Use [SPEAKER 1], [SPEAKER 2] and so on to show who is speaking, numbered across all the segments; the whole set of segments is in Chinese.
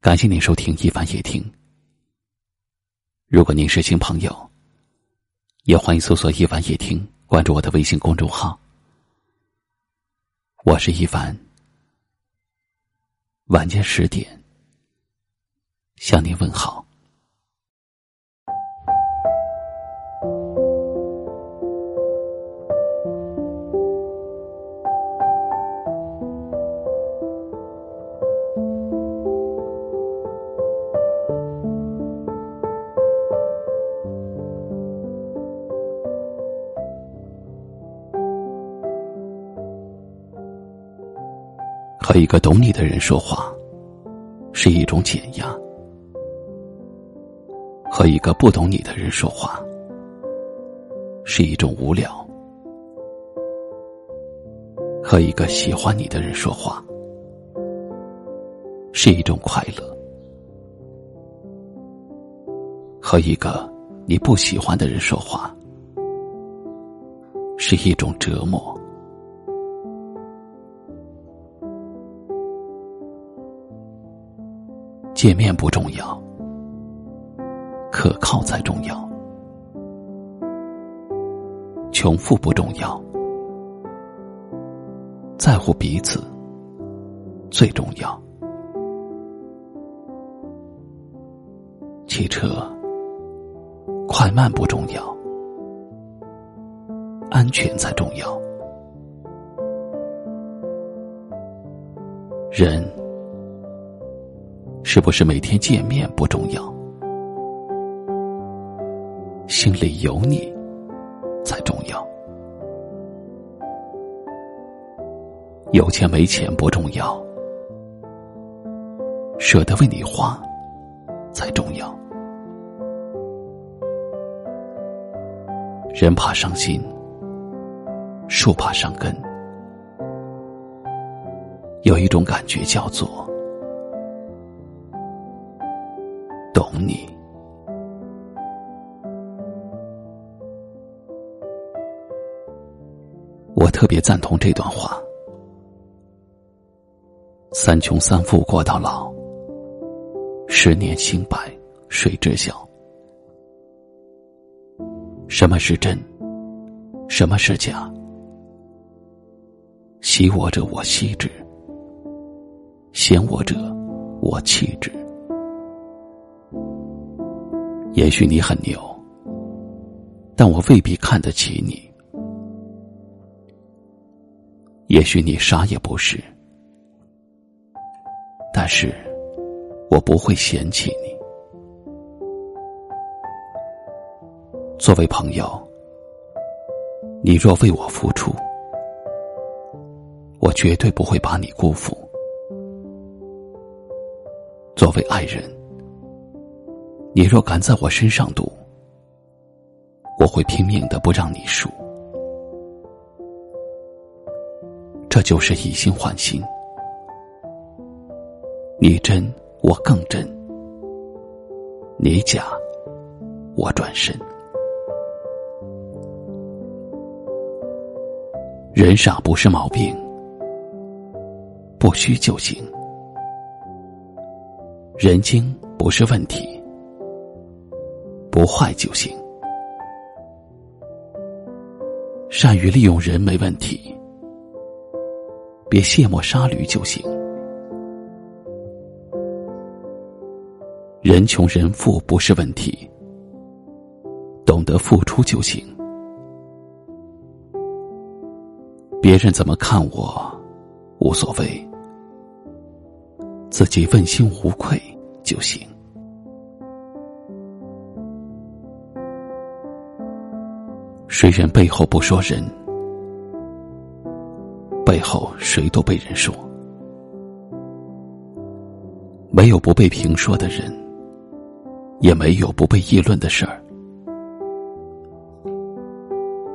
[SPEAKER 1] 感谢您收听一凡夜听。如果您是新朋友，也欢迎搜索一凡夜听，关注我的微信公众号。我是一凡，晚间十点向您问好。和一个懂你的人说话，是一种减压；和一个不懂你的人说话，是一种无聊；和一个喜欢你的人说话，是一种快乐；和一个你不喜欢的人说话，是一种折磨。见面不重要，可靠才重要；穷富不重要，在乎彼此最重要。汽车快慢不重要，安全才重要。人。是不是每天见面不重要，心里有你才重要。有钱没钱不重要，舍得为你花才重要。人怕伤心，树怕伤根，有一种感觉叫做。懂你，我特别赞同这段话：三穷三富过到老，十年清白谁知晓？什么是真？什么是假？喜我者我惜之，嫌我者我弃之。也许你很牛，但我未必看得起你；也许你啥也不是，但是我不会嫌弃你。作为朋友，你若为我付出，我绝对不会把你辜负；作为爱人，你若敢在我身上赌，我会拼命的不让你输。这就是以心换心，你真我更真，你假我转身。人傻不是毛病，不虚就行；人精不是问题。不坏就行，善于利用人没问题，别卸磨杀驴就行。人穷人富不是问题，懂得付出就行。别人怎么看我无所谓，自己问心无愧就行。谁人背后不说人？背后谁都被人说。没有不被评说的人，也没有不被议论的事儿。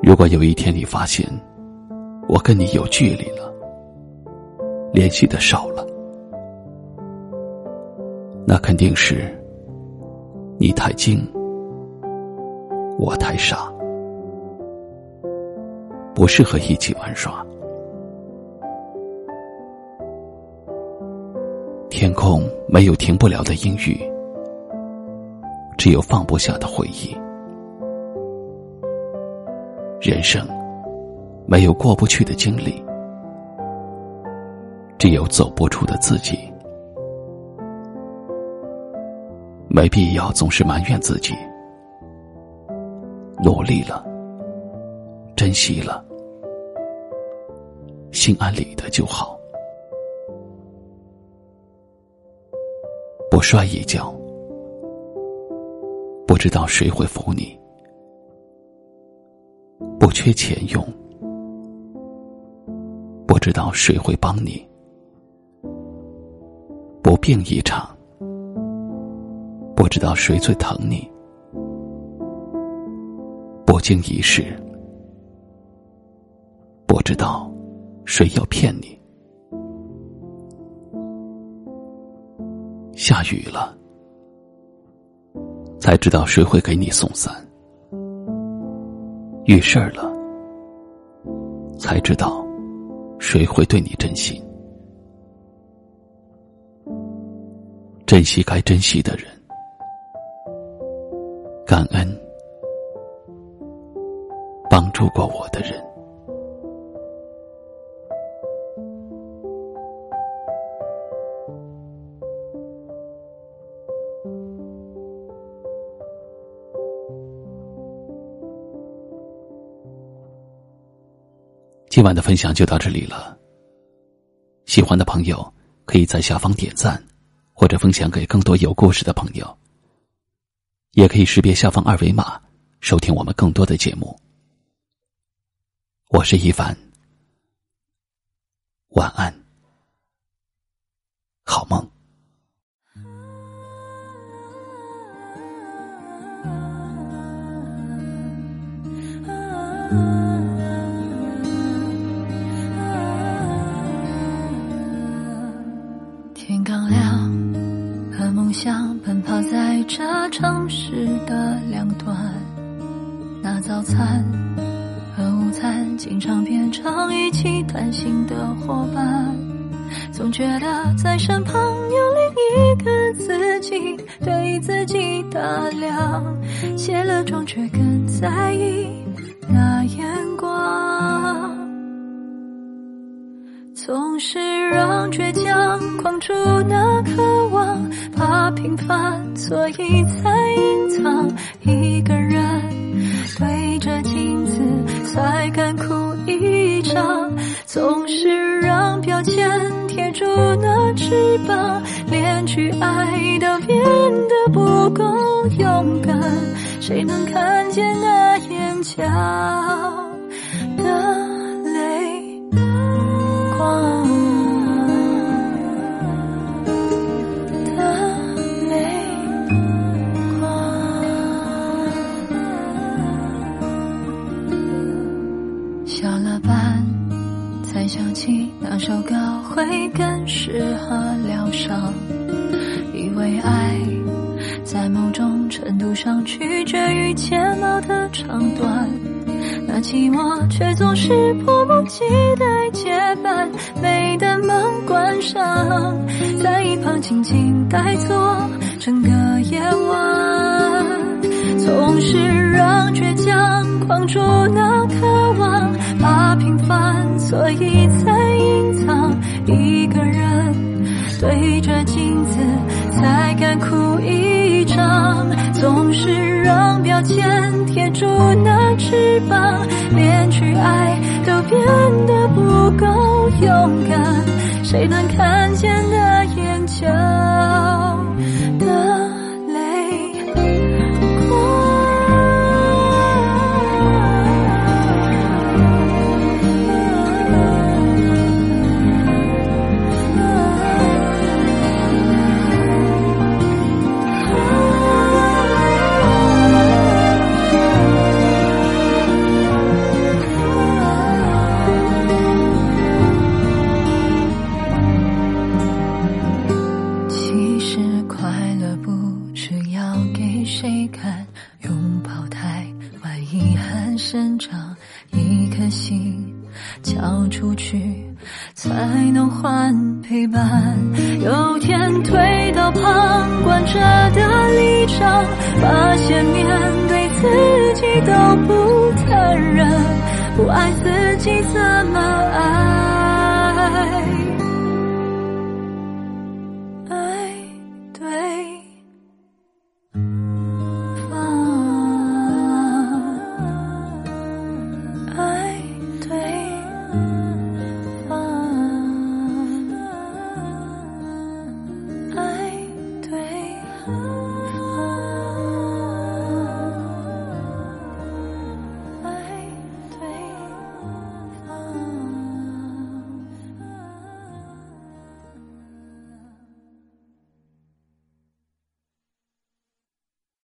[SPEAKER 1] 如果有一天你发现我跟你有距离了，联系的少了，那肯定是你太精，我太傻。不适合一起玩耍。天空没有停不了的阴雨，只有放不下的回忆。人生没有过不去的经历，只有走不出的自己。没必要总是埋怨自己，努力了，珍惜了，心安理得就好。不摔一跤，不知道谁会扶你；不缺钱用，不知道谁会帮你；不病一场。不知道谁最疼你，不经一事；知道谁要骗你。下雨了，才知道谁会给你送伞；遇事儿了，才知道谁会对你真心。珍惜该珍惜的人。感恩帮助过我的人。今晚的分享就到这里了。喜欢的朋友可以在下方点赞，或者分享给更多有故事的朋友。也可以识别下方二维码，收听我们更多的节目。我是一凡，晚安，好梦。
[SPEAKER 2] 早餐和午餐经常变成一起谈心的伙伴。总觉得在身旁有另一个自己，对自己打量，卸了妆却更在意那眼光，总是让倔强框住那渴望。怕平凡，所以才隐藏。一个人总是让标签贴住那翅膀，连去爱都变得不够勇敢。谁能看见那眼角？会更适合疗伤，以为爱在某种程度上取决于睫毛的长短，那寂寞却总是迫不及待接班，美的门关上，在一旁静静呆坐整个夜晚，总是让倔强框住那渴望，怕平凡，所以才。镜子，才敢哭一场。总是让标签贴住那翅膀，连去爱都变得不够勇敢。谁能看见那眼睛？谁敢拥抱太晚，遗憾生长一颗心，交出去才能换陪伴。有天推到旁观者的立场，发现面对自己都不坦然，不爱自己怎么爱？